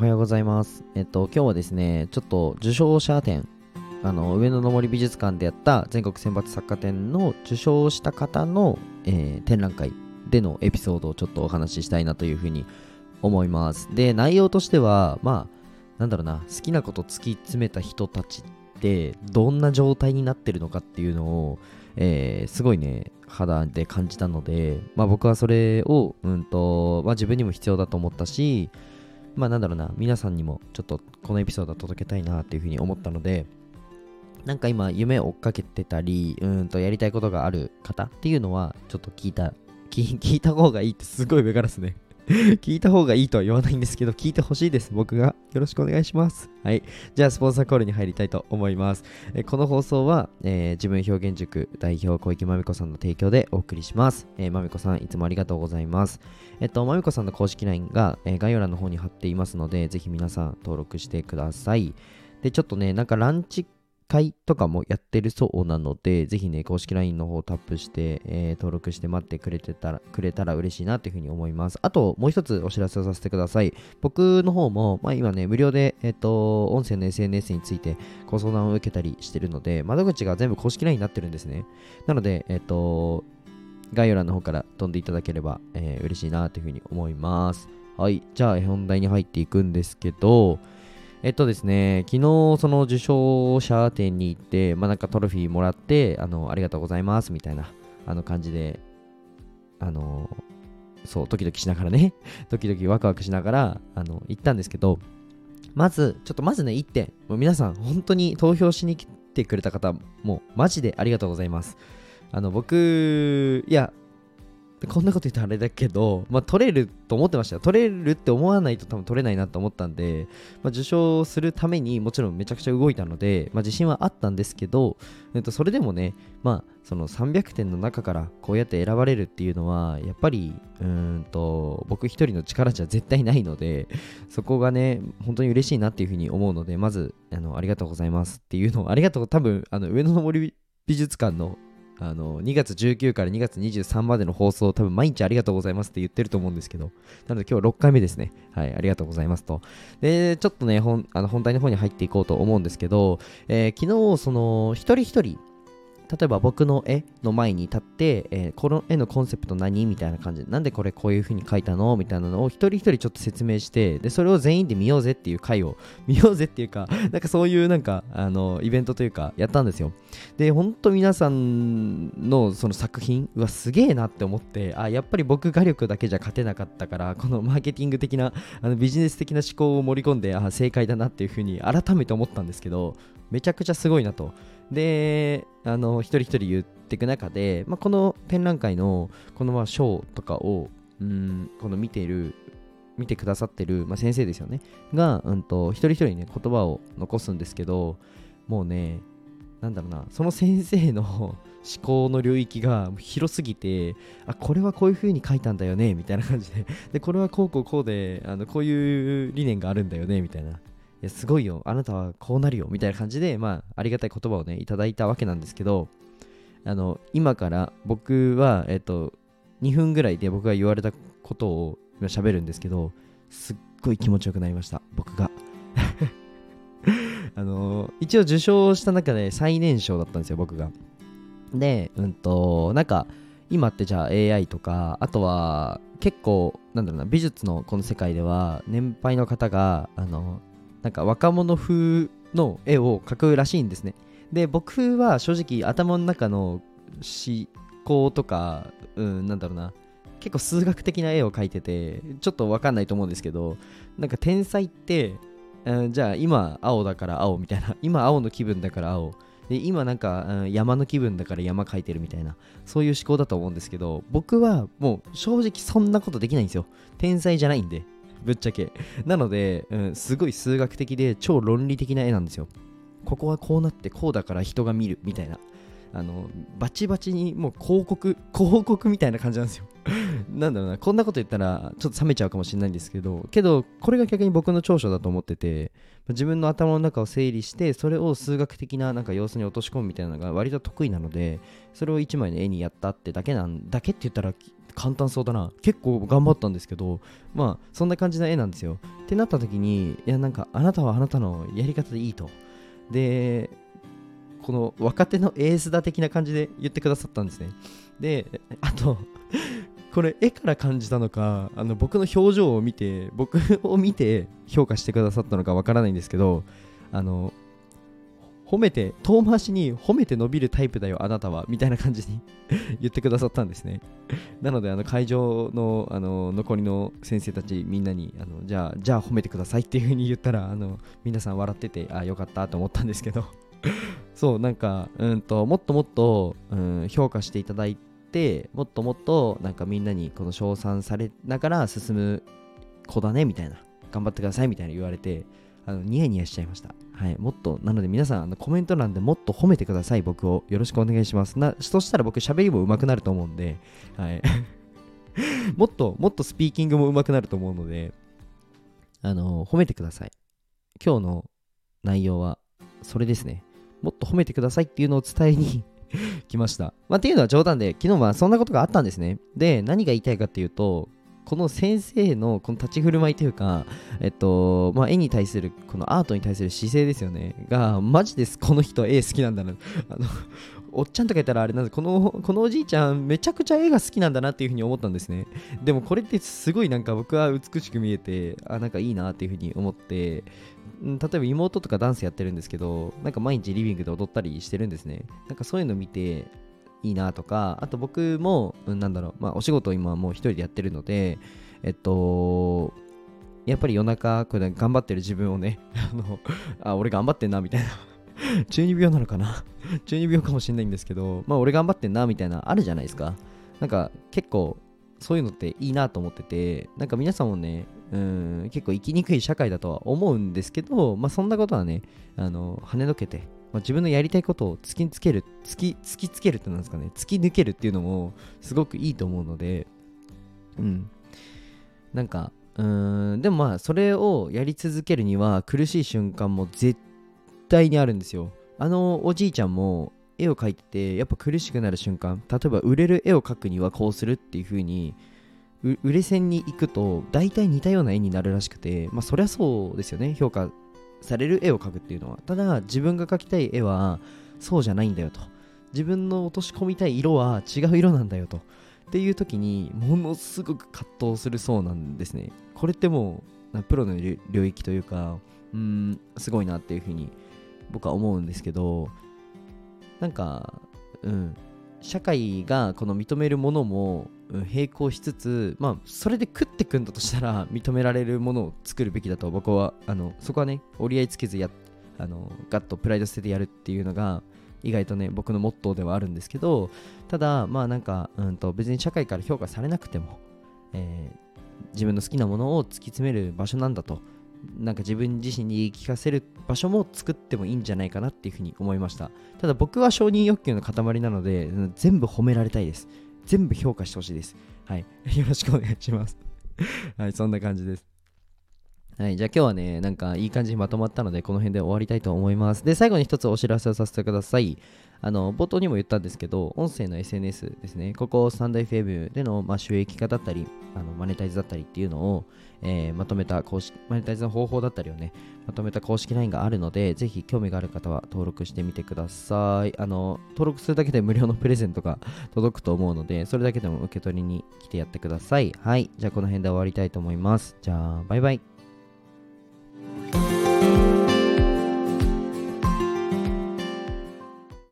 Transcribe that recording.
はようございます。えっと、今日はですね、ちょっと受賞者展、あの、上野の森美術館でやった全国選抜作家展の受賞した方の、えー展覧会でのエピソードをちょっとお話ししたいなというふうに思います。で、内容としては、まあ、なんだろうな、好きなこと突き詰めた人たちって、どんな状態になってるのかっていうのを、えーすごいね、肌で感じたので、まあ僕はそれを、うんと、まあ自分にも必要だと思ったし、まあなんだろうな、皆さんにもちょっとこのエピソードは届けたいなっていうふうに思ったので、なんか今夢を追っかけてたり、うんとやりたいことがある方っていうのは、ちょっと聞いた、聞いた方がいいってすごい上からですね。聞いた方がいいとは言わないんですけど、聞いてほしいです。僕が。よろしくお願いします。はい。じゃあ、スポンサーコールに入りたいと思います。えこの放送は、えー自分表現塾代表小池まみこさんの提供でお送りします。えまみこさん、いつもありがとうございます。えっと、まみこさんの公式 LINE が、えー概要欄の方に貼っていますので、ぜひ皆さん登録してください。で、ちょっとね、なんかランチ会とかもやってるそうなので、ぜひね、公式 LINE の方をタップして、えー登録して待ってくれてたら、くれたら嬉しいなというふうに思います。あと、もう一つお知らせをさせてください。僕の方も、まあ今ね、無料で、えっと、音声の SNS についてご相談を受けたりしてるので、窓口が全部公式 LINE になってるんですね。なので、えっと、概要欄の方から飛んでいただければ、えー嬉しいなというふうに思います。はい。じゃあ、本題に入っていくんですけど、えっとですね、昨日その受賞者展に行って、まあなんかトロフィーもらって、あの、ありがとうございますみたいな、あの感じで、あの、そう、ドキドキしながらね、ドキドキワクワクしながら、あの、行ったんですけど、まず、ちょっとまずね、1点、もう皆さん、本当に投票しに来てくれた方、もうマジでありがとうございます。あの、僕、いや、こんなこと言ったらあれだけど、まあ、取れると思ってましたよ。取れるって思わないと多分取れないなと思ったんで、まあ、受賞するためにもちろんめちゃくちゃ動いたので、まあ、自信はあったんですけど、えっと、それでもね、まあ、その300点の中からこうやって選ばれるっていうのは、やっぱり、うんと、僕一人の力じゃ絶対ないので、そこがね、本当に嬉しいなっていうふうに思うので、まず、あの、ありがとうございますっていうのを、ありがとう、多分、あの、上野の森美術館のあの2月19から2月23までの放送、多分毎日ありがとうございますって言ってると思うんですけど、なので今日6回目ですね。はい、ありがとうございますと。で、ちょっとね、本あの本題の方に入っていこうと思うんですけど、えー昨日、その、一人一人、例えば僕の絵の前に立って、えーこの絵のコンセプト何？みたいな感じで、なんでこれこういう風に描いたの？みたいなのを一人一人ちょっと説明して、で、それを全員で見ようぜっていう回を、見ようぜっていうか、なんかそういうなんか、あの、イベントというか、やったんですよ。で、ほんと皆さんのその作品、うわ、すげえなって思って、あ、やっぱり僕画力だけじゃ勝てなかったから、このマーケティング的な、あのビジネス的な思考を盛り込んで、あ、正解だなっていう風に改めて思ったんですけど、めちゃくちゃすごいなと。で、あの、一人一人言っていく中で、まあ、この展覧会の、このまあ賞とかを、うん、この見ている、見てくださってる、まあ、先生ですよね。が、うんと、一人一人ね、言葉を残すんですけど、もうね、なんだろうな、その先生の思考の領域が広すぎて、あ、これはこういう風に書いたんだよね、みたいな感じで、で、これはこうこうこうで、あのこういう理念があるんだよね、みたいな。いや、すごいよ。あなたはこうなるよ。みたいな感じで、まあ、ありがたい言葉をね、いただいたわけなんですけど、あの、今から僕は、えっと、2分ぐらいで僕が言われたことを今喋るんですけど、すっごい気持ちよくなりました。僕が。あの、一応受賞した中で最年少だったんですよ、僕が。で、うんと、なんか、今ってじゃあ AI とか、あとは結構、なんだろうな、美術のこの世界では、年配の方が、あの、なんか若者風の絵を描くらしいんですね。で、僕は正直頭の中の思考とか、うん、なんだろうな、結構数学的な絵を描いてて、ちょっとわかんないと思うんですけど、なんか天才って、うんじゃあ今青だから青みたいな、今青の気分だから青。で今なんか、うん山の気分だから山描いてるみたいなそういう思考だと思うんですけど僕はもう正直そんなことできないんですよ天才じゃないんでぶっちゃけ。なので、うん、すごい数学的で超論理的な絵なんですよ。ここはこうなってこうだから人が見るみたいな。あのバチバチにもう広告 広告みたいな感じなんですよ。なんだろうな。こんなこと言ったらちょっと冷めちゃうかもしれないんですけどけどこれが逆に僕の長所だと思ってて自分の頭の中を整理してそれを数学的ななんか様子に落とし込むみたいなのが割と得意なのでそれを一枚の絵にやったってだけなんだけって言ったら簡単そうだな。結構頑張ったんですけどまあそんな感じの絵なんですよ。ってなった時にいやなんかあなたはあなたのやり方でいいと。でこの若手のエースだ的な感じで言ってくださったんですね。であとこれ絵から感じたのかあの僕の表情を見て僕を見て評価してくださったのかわからないんですけどあの褒めて遠回しに褒めて伸びるタイプだよあなたはみたいな感じに 言ってくださったんですね。なのであの会場のあの残りの先生たちみんなにあのじゃあじゃあ褒めてくださいっていう風に言ったらあの皆さん笑っててあよかったと思ったんですけど。そうなんかうんともっともっと、うん、評価していただいてもっともっとなんかみんなにこの称賛されながら進む子だねみたいな。頑張ってくださいみたいな言われてあのニヤニヤしちゃいました。はい、もっと、なので皆さん、あのコメント欄でもっと褒めてください、僕を。よろしくお願いします。なそしたら僕、喋りも上手くなると思うんで、はい。もっと、もっとスピーキングも上手くなると思うので、あの、褒めてください。今日の内容は、それですね。もっと褒めてくださいっていうのを伝えに 来ました。まあ、っていうのは冗談で、昨日はそんなことがあったんですね。で、何が言いたいかっていうと、この先生のこの立ち振る舞いというか、えっと、まあ、絵に対する、このアートに対する姿勢ですよね。が、マジです。この人絵好きなんだな。あの、おっちゃんとか言ったらあれなんですこの、このおじいちゃんめちゃくちゃ絵が好きなんだなっていうふうに思ったんですね。でもこれってすごいなんか僕は美しく見えて、あ、なんかいいなっていうふうに思って、例えば妹とかダンスやってるんですけど、なんか毎日リビングで踊ったりしてるんですね。なんかそういうの見て、いいなとか、あと僕も、うん、なんだろう、まあお仕事を今もう一人でやってるので、えっと、やっぱり夜中、これ頑張ってる自分をね、あの、あ、俺頑張ってんな、みたいな 中二病なのかな 中二病かもしれないんですけど、まあ俺頑張ってんな、みたいな、あるじゃないですか。なんか結構、そういうのっていいなと思ってて、なんか皆さんもね、うん、結構生きにくい社会だとは思うんですけど、まあそんなことはね、あの、跳ねのけて、まあ、自分のやりたいことを突きつける、突き、突きつけるってなんですかね、突き抜けるっていうのもすごくいいと思うので、うん。なんか、うーん、でもまあ、それをやり続けるには苦しい瞬間も絶対にあるんですよ。あのおじいちゃんも絵を描いてて、やっぱ苦しくなる瞬間、例えば売れる絵を描くにはこうするっていう風に、売れ線に行くと大体似たような絵になるらしくて、まあそりゃそうですよね、評価される絵を描くっていうのは。ただ、自分が描きたい絵はそうじゃないんだよと。自分の落とし込みたい色は違う色なんだよと。っていう時に、ものすごく葛藤するそうなんですね。これってもう、プロの領域というか、うん、すごいなっていうふうに僕は思うんですけど、なんか、うん、社会がこの認めるものも並行しつつ、まあ、それで食ってくんだとしたら 認められるものを作るべきだと僕はあのそこはね折り合いつけずやあのガッとプライド捨ててやるっていうのが意外とね僕のモットーではあるんですけどただまあなんか、うんと、別に社会から評価されなくても、えー、自分の好きなものを突き詰める場所なんだとなんか自分自身に言い聞かせる場所も作ってもいいんじゃないかなっていうふうに思いました。ただ僕は承認欲求の塊なので全部褒められたいです。全部評価してほしいです。はい。よろしくお願いします。はい、そんな感じです。はい、じゃあ今日はね、なんかいい感じにまとまったので、この辺で終わりたいと思います。で、最後に一つお知らせをさせてください。あの、冒頭にも言ったんですけど、音声の SNS ですね、ここスタンド FM での、まあ、収益化だったり、あのマネタイズだったりっていうのを、えー、まとめた公式、マネタイズの方法だったりをね、まとめた公式 LINE があるので、ぜひ興味がある方は登録してみてください。あの、登録するだけで無料のプレゼントが 届くと思うので、それだけでも受け取りに来てやってください。はい。じゃあこの辺で終わりたいと思います。じゃあ、バイバイ。